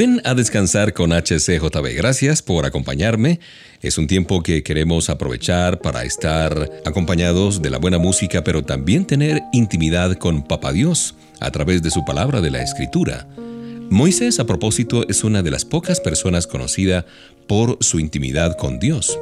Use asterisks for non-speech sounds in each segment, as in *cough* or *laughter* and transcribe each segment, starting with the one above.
Ven a descansar con HCJB. Gracias por acompañarme. Es un tiempo que queremos aprovechar para estar acompañados de la buena música, pero también tener intimidad con Papa Dios a través de su palabra de la Escritura. Moisés, a propósito, es una de las pocas personas conocida por su intimidad con Dios.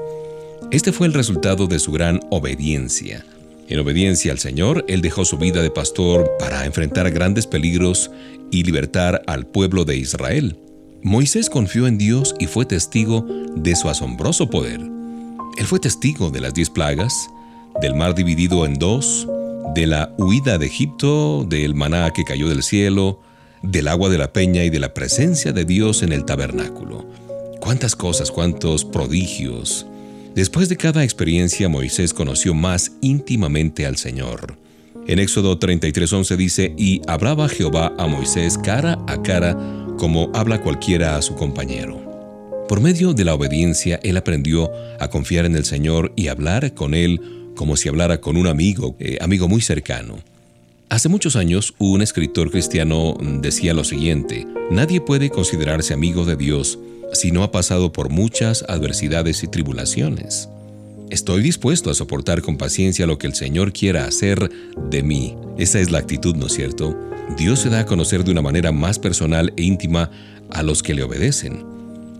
Este fue el resultado de su gran obediencia. En obediencia al Señor, él dejó su vida de pastor para enfrentar grandes peligros y libertar al pueblo de Israel. Moisés confió en Dios y fue testigo de su asombroso poder. Él fue testigo de las diez plagas, del mar dividido en dos, de la huida de Egipto, del maná que cayó del cielo, del agua de la peña y de la presencia de Dios en el tabernáculo. Cuántas cosas, cuántos prodigios, Después de cada experiencia, Moisés conoció más íntimamente al Señor. En Éxodo 33:11 dice, y hablaba Jehová a Moisés cara a cara, como habla cualquiera a su compañero. Por medio de la obediencia, él aprendió a confiar en el Señor y hablar con él como si hablara con un amigo, eh, amigo muy cercano. Hace muchos años, un escritor cristiano decía lo siguiente, nadie puede considerarse amigo de Dios si no ha pasado por muchas adversidades y tribulaciones. Estoy dispuesto a soportar con paciencia lo que el Señor quiera hacer de mí. Esa es la actitud, ¿no es cierto? Dios se da a conocer de una manera más personal e íntima a los que le obedecen.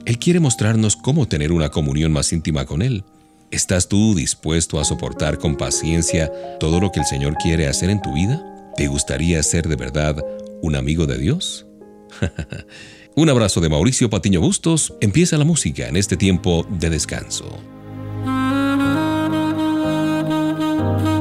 Él quiere mostrarnos cómo tener una comunión más íntima con Él. ¿Estás tú dispuesto a soportar con paciencia todo lo que el Señor quiere hacer en tu vida? ¿Te gustaría ser de verdad un amigo de Dios? *laughs* Un abrazo de Mauricio Patiño Bustos. Empieza la música en este tiempo de descanso. Thank you.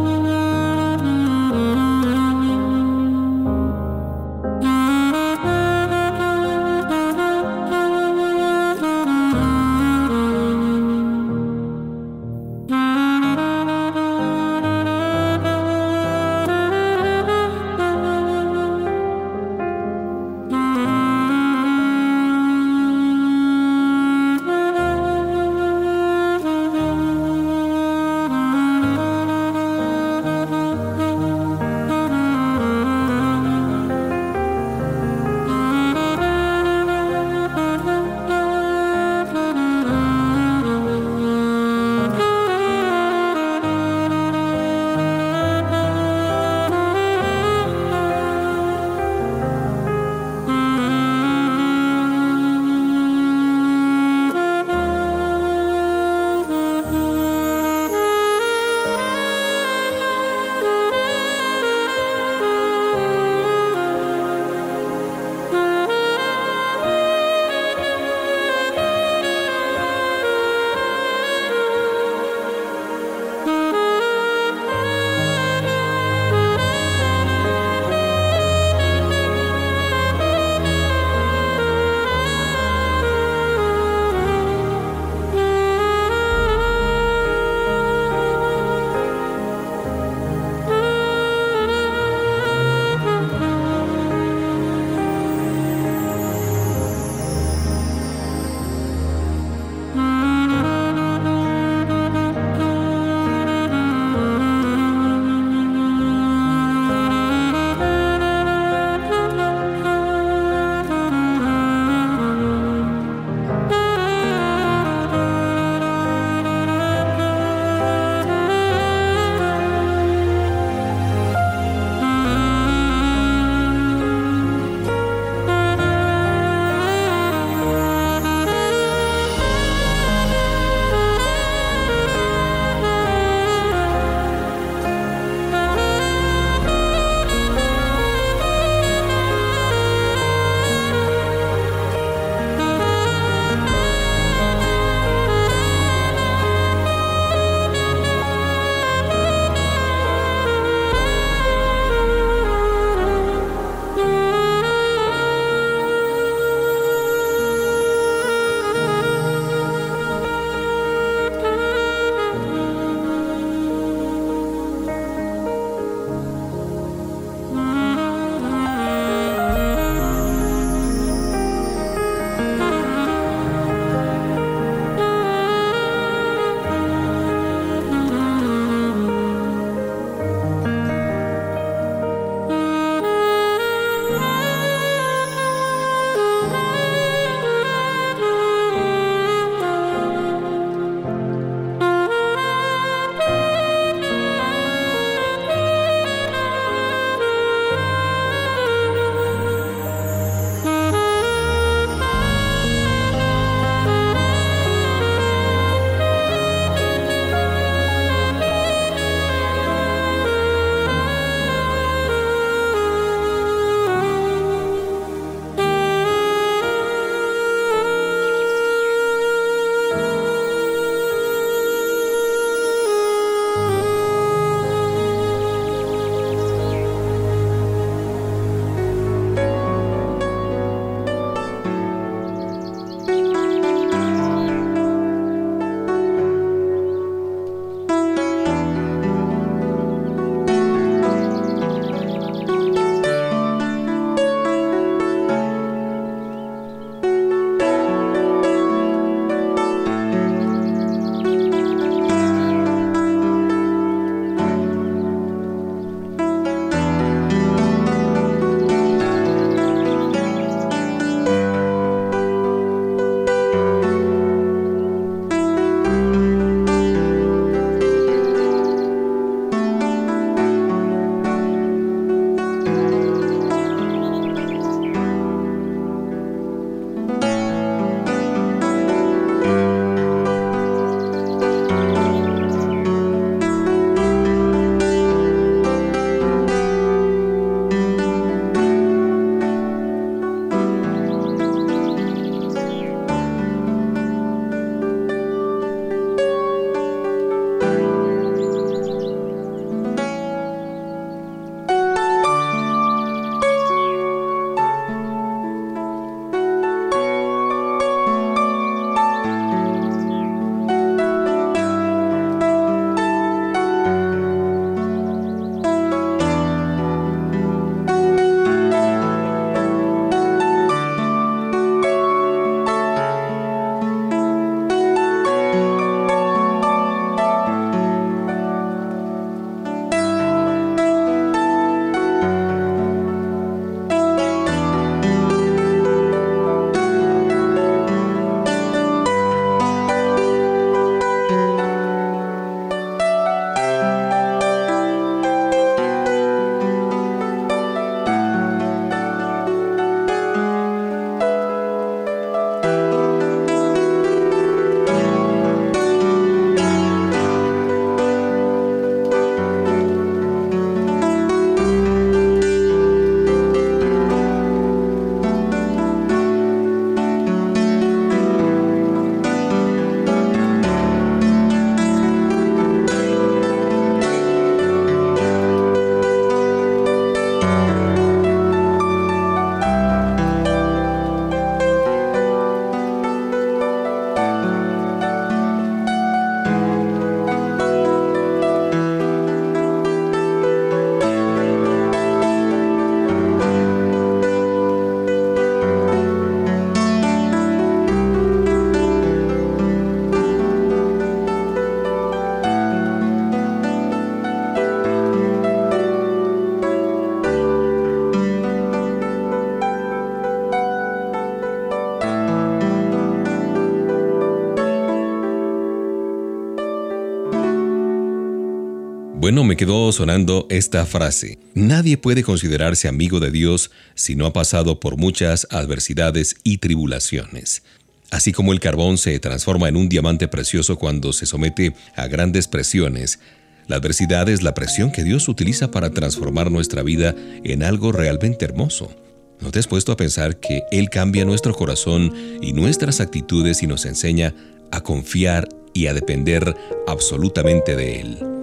Bueno, me quedó sonando esta frase. Nadie puede considerarse amigo de Dios si no ha pasado por muchas adversidades y tribulaciones. Así como el carbón se transforma en un diamante precioso cuando se somete a grandes presiones, la adversidad es la presión que Dios utiliza para transformar nuestra vida en algo realmente hermoso. ¿No te has puesto a pensar que Él cambia nuestro corazón y nuestras actitudes y nos enseña a confiar y a depender absolutamente de Él?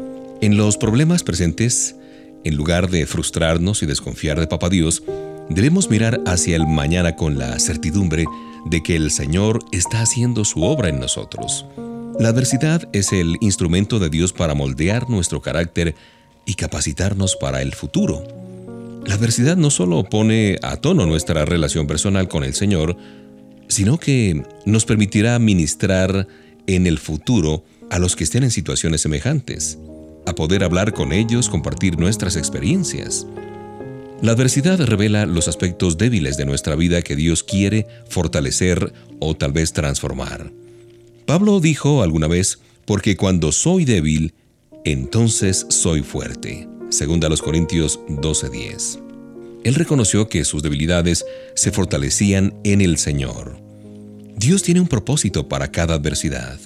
En los problemas presentes, en lugar de frustrarnos y desconfiar de Papá Dios, debemos mirar hacia el mañana con la certidumbre de que el Señor está haciendo su obra en nosotros. La adversidad es el instrumento de Dios para moldear nuestro carácter y capacitarnos para el futuro. La adversidad no solo pone a tono nuestra relación personal con el Señor, sino que nos permitirá ministrar en el futuro a los que estén en situaciones semejantes, a poder hablar con ellos, compartir nuestras experiencias. La adversidad revela los aspectos débiles de nuestra vida que Dios quiere fortalecer o tal vez transformar. Pablo dijo alguna vez, porque cuando soy débil, entonces soy fuerte. Segunda los Corintios 12:10. Él reconoció que sus debilidades se fortalecían en el Señor. Dios tiene un propósito para cada adversidad.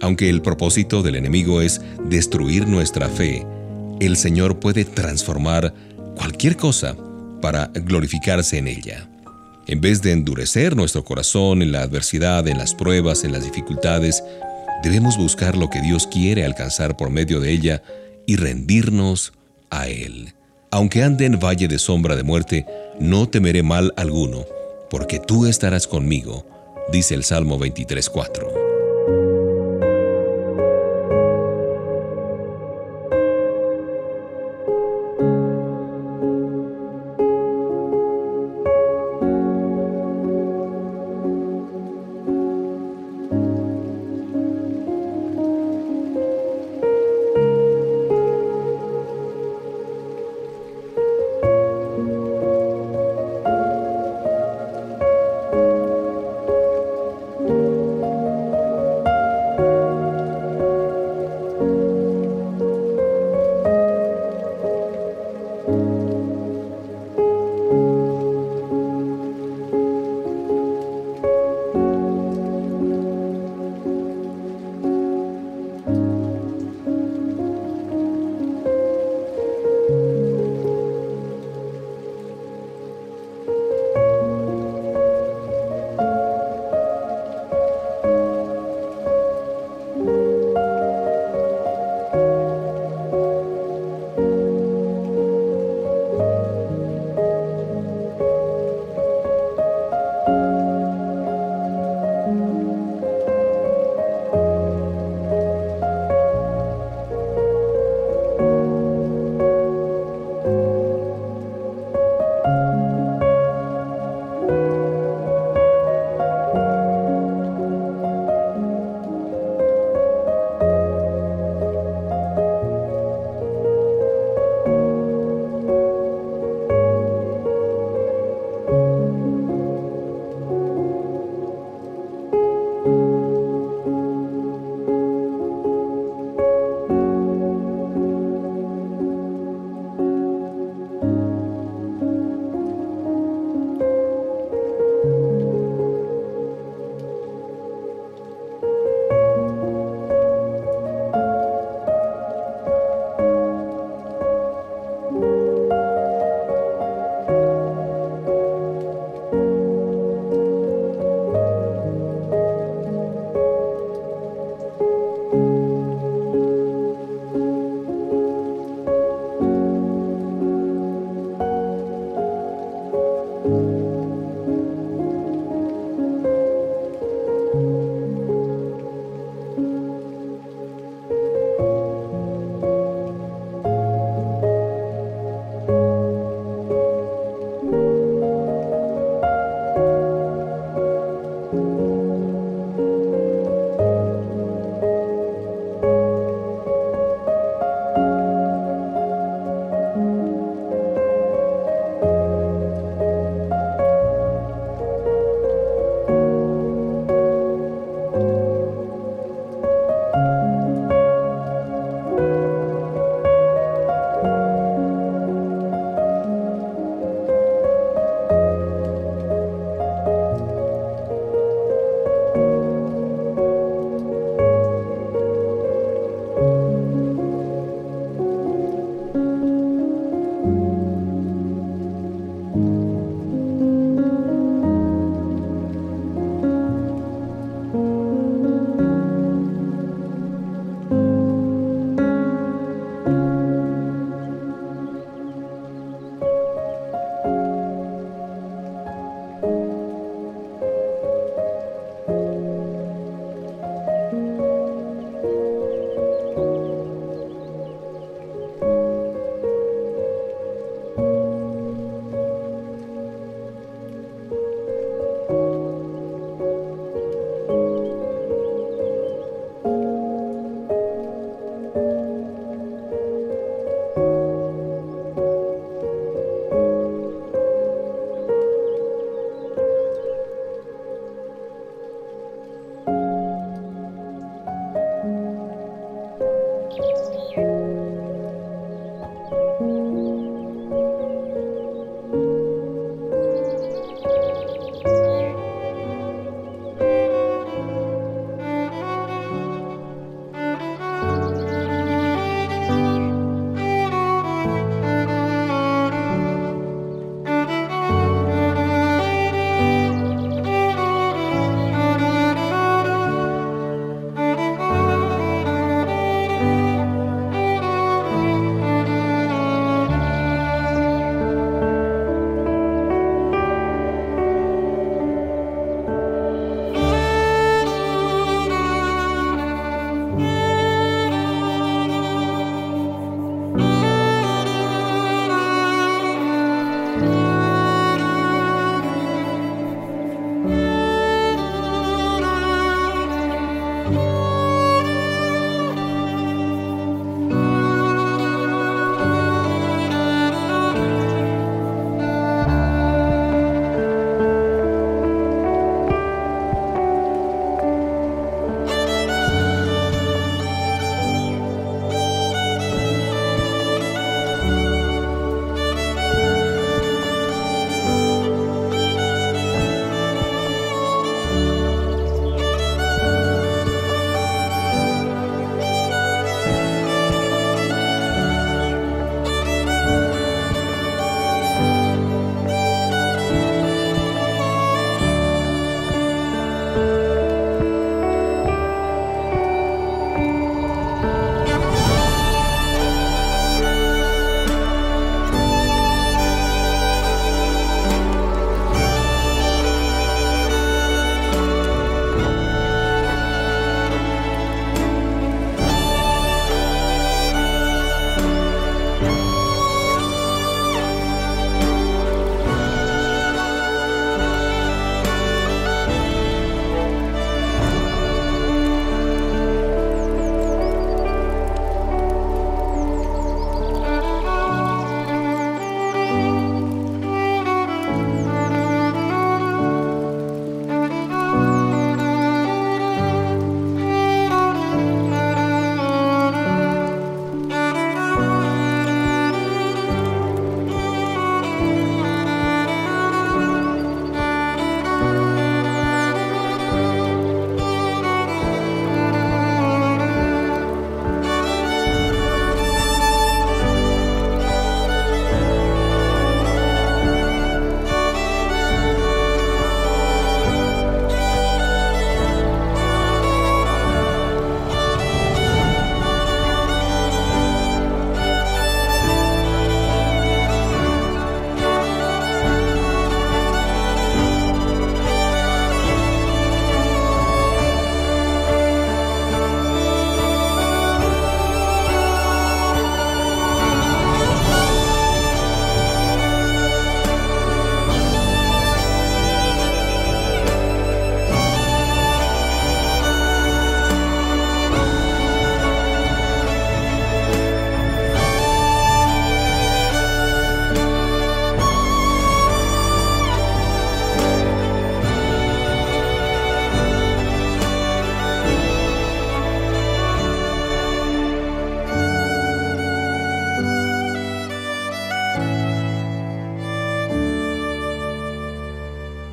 Aunque el propósito del enemigo es destruir nuestra fe, el Señor puede transformar cualquier cosa para glorificarse en ella. En vez de endurecer nuestro corazón en la adversidad, en las pruebas, en las dificultades, debemos buscar lo que Dios quiere alcanzar por medio de ella y rendirnos a Él. Aunque ande en valle de sombra de muerte, no temeré mal alguno, porque tú estarás conmigo, dice el Salmo 23.4.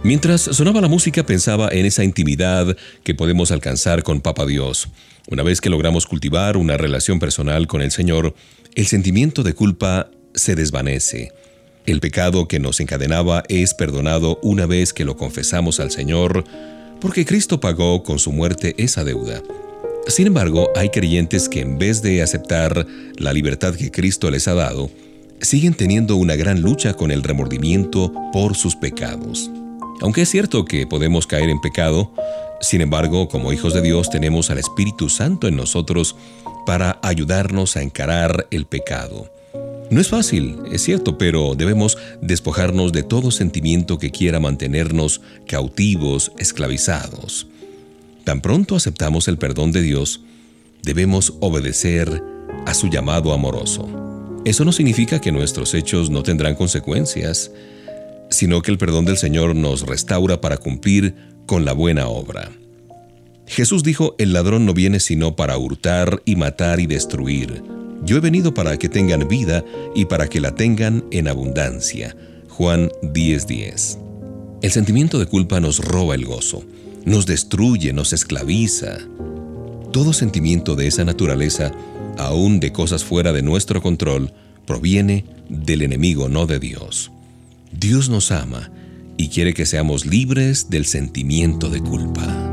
Mientras sonaba la música pensaba en esa intimidad que podemos alcanzar con Papa Dios. Una vez que logramos cultivar una relación personal con el Señor, el sentimiento de culpa se desvanece. El pecado que nos encadenaba es perdonado una vez que lo confesamos al Señor, porque Cristo pagó con su muerte esa deuda. Sin embargo, hay creyentes que en vez de aceptar la libertad que Cristo les ha dado, siguen teniendo una gran lucha con el remordimiento por sus pecados. Aunque es cierto que podemos caer en pecado, sin embargo, como hijos de Dios tenemos al Espíritu Santo en nosotros para ayudarnos a encarar el pecado. No es fácil, es cierto, pero debemos despojarnos de todo sentimiento que quiera mantenernos cautivos, esclavizados. Tan pronto aceptamos el perdón de Dios, debemos obedecer a su llamado amoroso. Eso no significa que nuestros hechos no tendrán consecuencias sino que el perdón del Señor nos restaura para cumplir con la buena obra. Jesús dijo, el ladrón no viene sino para hurtar y matar y destruir. Yo he venido para que tengan vida y para que la tengan en abundancia. Juan 10:10. El sentimiento de culpa nos roba el gozo, nos destruye, nos esclaviza. Todo sentimiento de esa naturaleza, aun de cosas fuera de nuestro control, proviene del enemigo, no de Dios. Dios nos ama y quiere que seamos libres del sentimiento de culpa.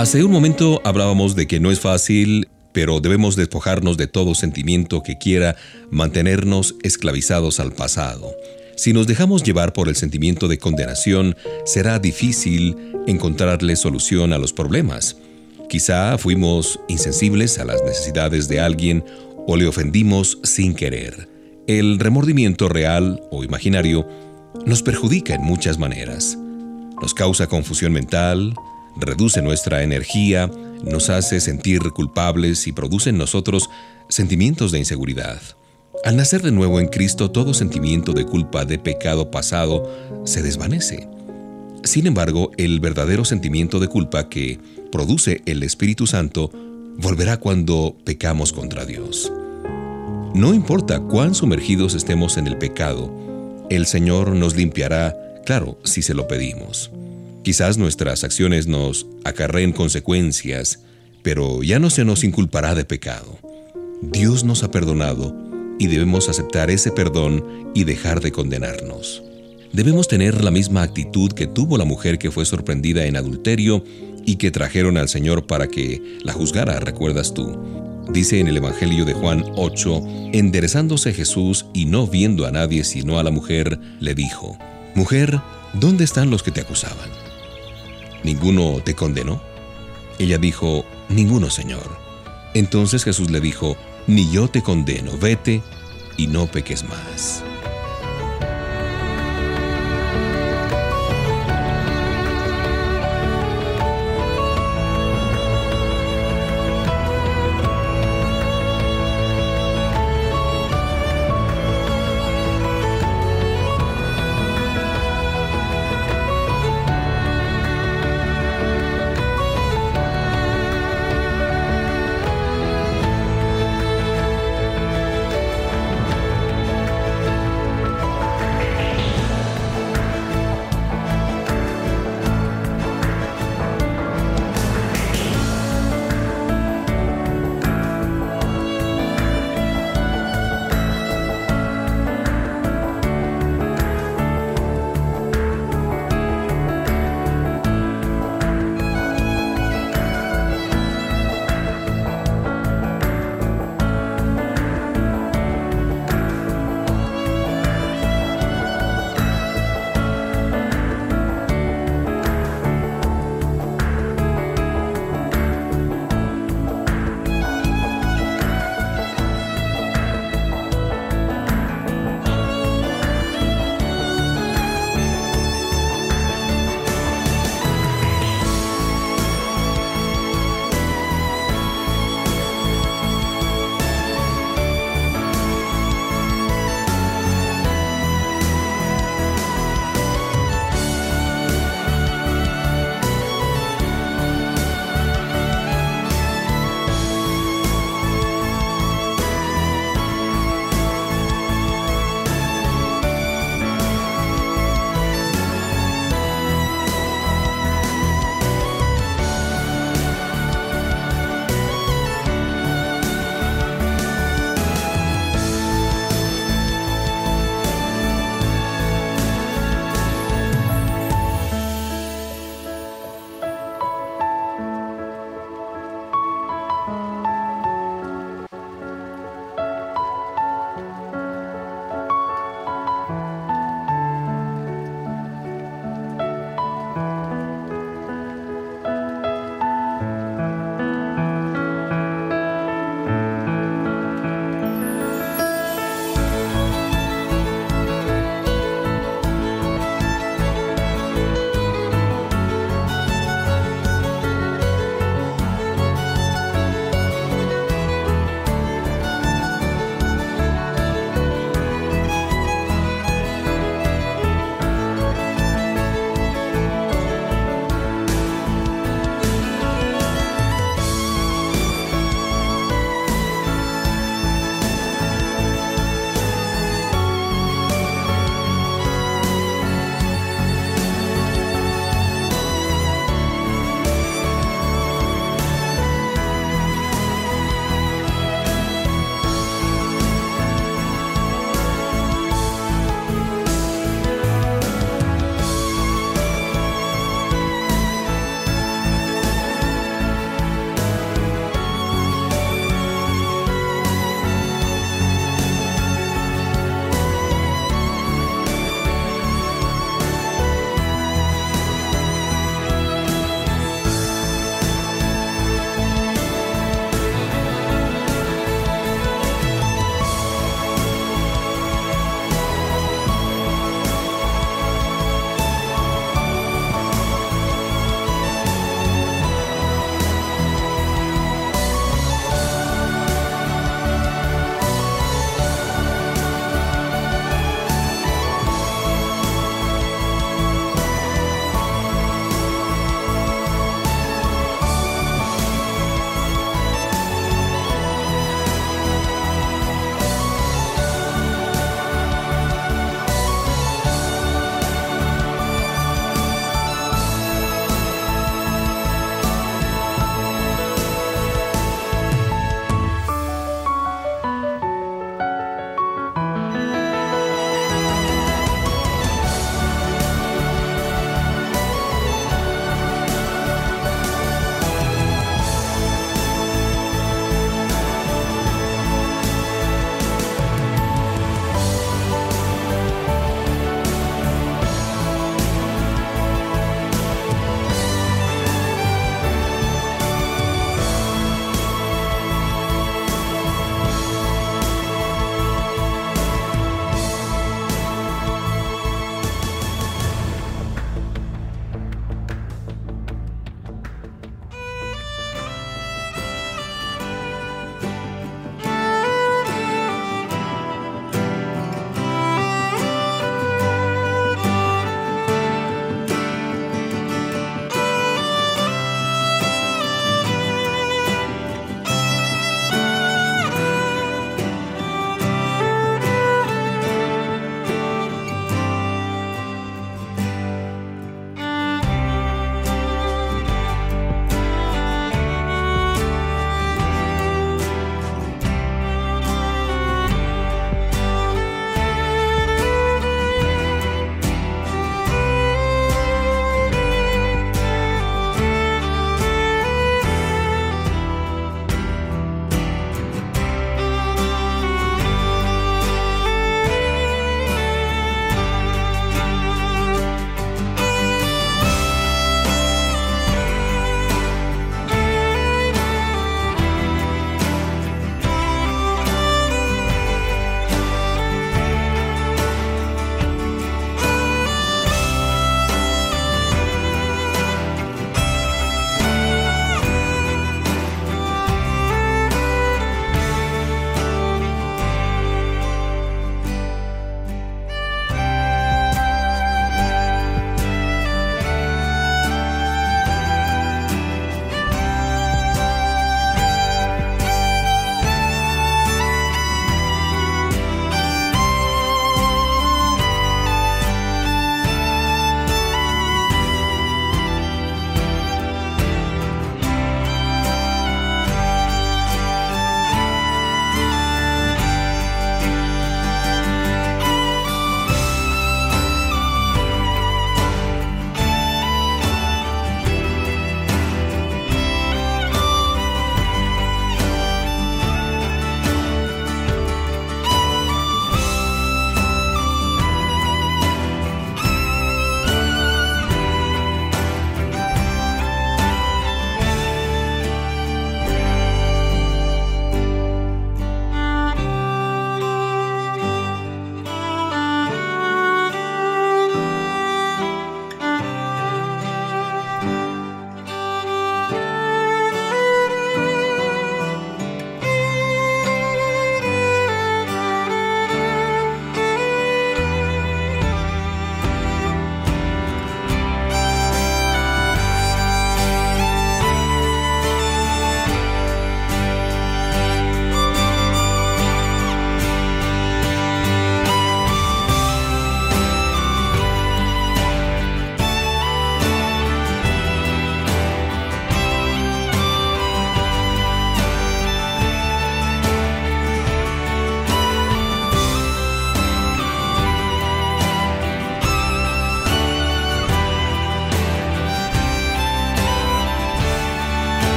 Hace un momento hablábamos de que no es fácil, pero debemos despojarnos de todo sentimiento que quiera mantenernos esclavizados al pasado. Si nos dejamos llevar por el sentimiento de condenación, será difícil encontrarle solución a los problemas. Quizá fuimos insensibles a las necesidades de alguien o le ofendimos sin querer. El remordimiento real o imaginario nos perjudica en muchas maneras. Nos causa confusión mental, reduce nuestra energía, nos hace sentir culpables y produce en nosotros sentimientos de inseguridad. Al nacer de nuevo en Cristo, todo sentimiento de culpa de pecado pasado se desvanece. Sin embargo, el verdadero sentimiento de culpa que produce el Espíritu Santo volverá cuando pecamos contra Dios. No importa cuán sumergidos estemos en el pecado, el Señor nos limpiará, claro, si se lo pedimos. Quizás nuestras acciones nos acarreen consecuencias, pero ya no se nos inculpará de pecado. Dios nos ha perdonado y debemos aceptar ese perdón y dejar de condenarnos. Debemos tener la misma actitud que tuvo la mujer que fue sorprendida en adulterio y que trajeron al Señor para que la juzgara, recuerdas tú. Dice en el Evangelio de Juan 8, enderezándose Jesús y no viendo a nadie sino a la mujer, le dijo, Mujer, ¿dónde están los que te acusaban? ¿Ninguno te condenó? Ella dijo, Ninguno, Señor. Entonces Jesús le dijo, Ni yo te condeno, vete y no peques más.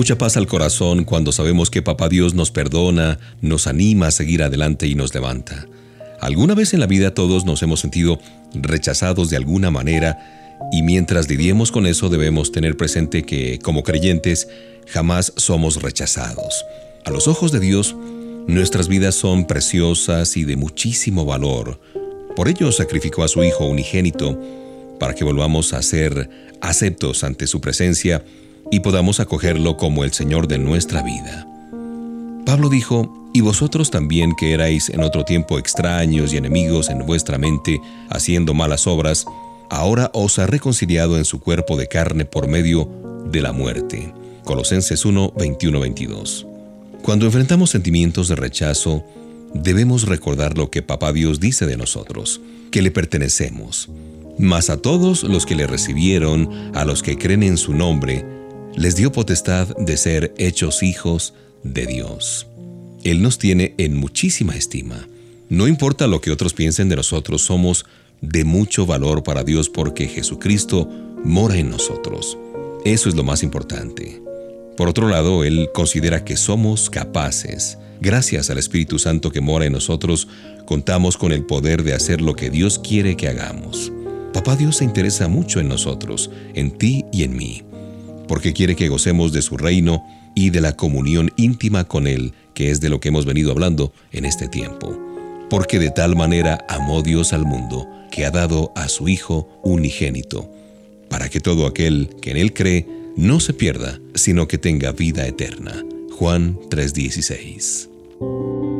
Mucha paz al corazón cuando sabemos que Papá Dios nos perdona, nos anima a seguir adelante y nos levanta. Alguna vez en la vida todos nos hemos sentido rechazados de alguna manera y mientras lidiemos con eso debemos tener presente que, como creyentes, jamás somos rechazados. A los ojos de Dios, nuestras vidas son preciosas y de muchísimo valor. Por ello sacrificó a su Hijo unigénito para que volvamos a ser aceptos ante su presencia y podamos acogerlo como el Señor de nuestra vida. Pablo dijo, y vosotros también que erais en otro tiempo extraños y enemigos en vuestra mente, haciendo malas obras, ahora os ha reconciliado en su cuerpo de carne por medio de la muerte. Colosenses 1, 21, 22. Cuando enfrentamos sentimientos de rechazo, debemos recordar lo que Papá Dios dice de nosotros, que le pertenecemos. Mas a todos los que le recibieron, a los que creen en su nombre, les dio potestad de ser hechos hijos de Dios. Él nos tiene en muchísima estima. No importa lo que otros piensen de nosotros, somos de mucho valor para Dios porque Jesucristo mora en nosotros. Eso es lo más importante. Por otro lado, Él considera que somos capaces. Gracias al Espíritu Santo que mora en nosotros, contamos con el poder de hacer lo que Dios quiere que hagamos. Papá Dios se interesa mucho en nosotros, en ti y en mí porque quiere que gocemos de su reino y de la comunión íntima con Él, que es de lo que hemos venido hablando en este tiempo. Porque de tal manera amó Dios al mundo, que ha dado a su Hijo unigénito, para que todo aquel que en Él cree no se pierda, sino que tenga vida eterna. Juan 3:16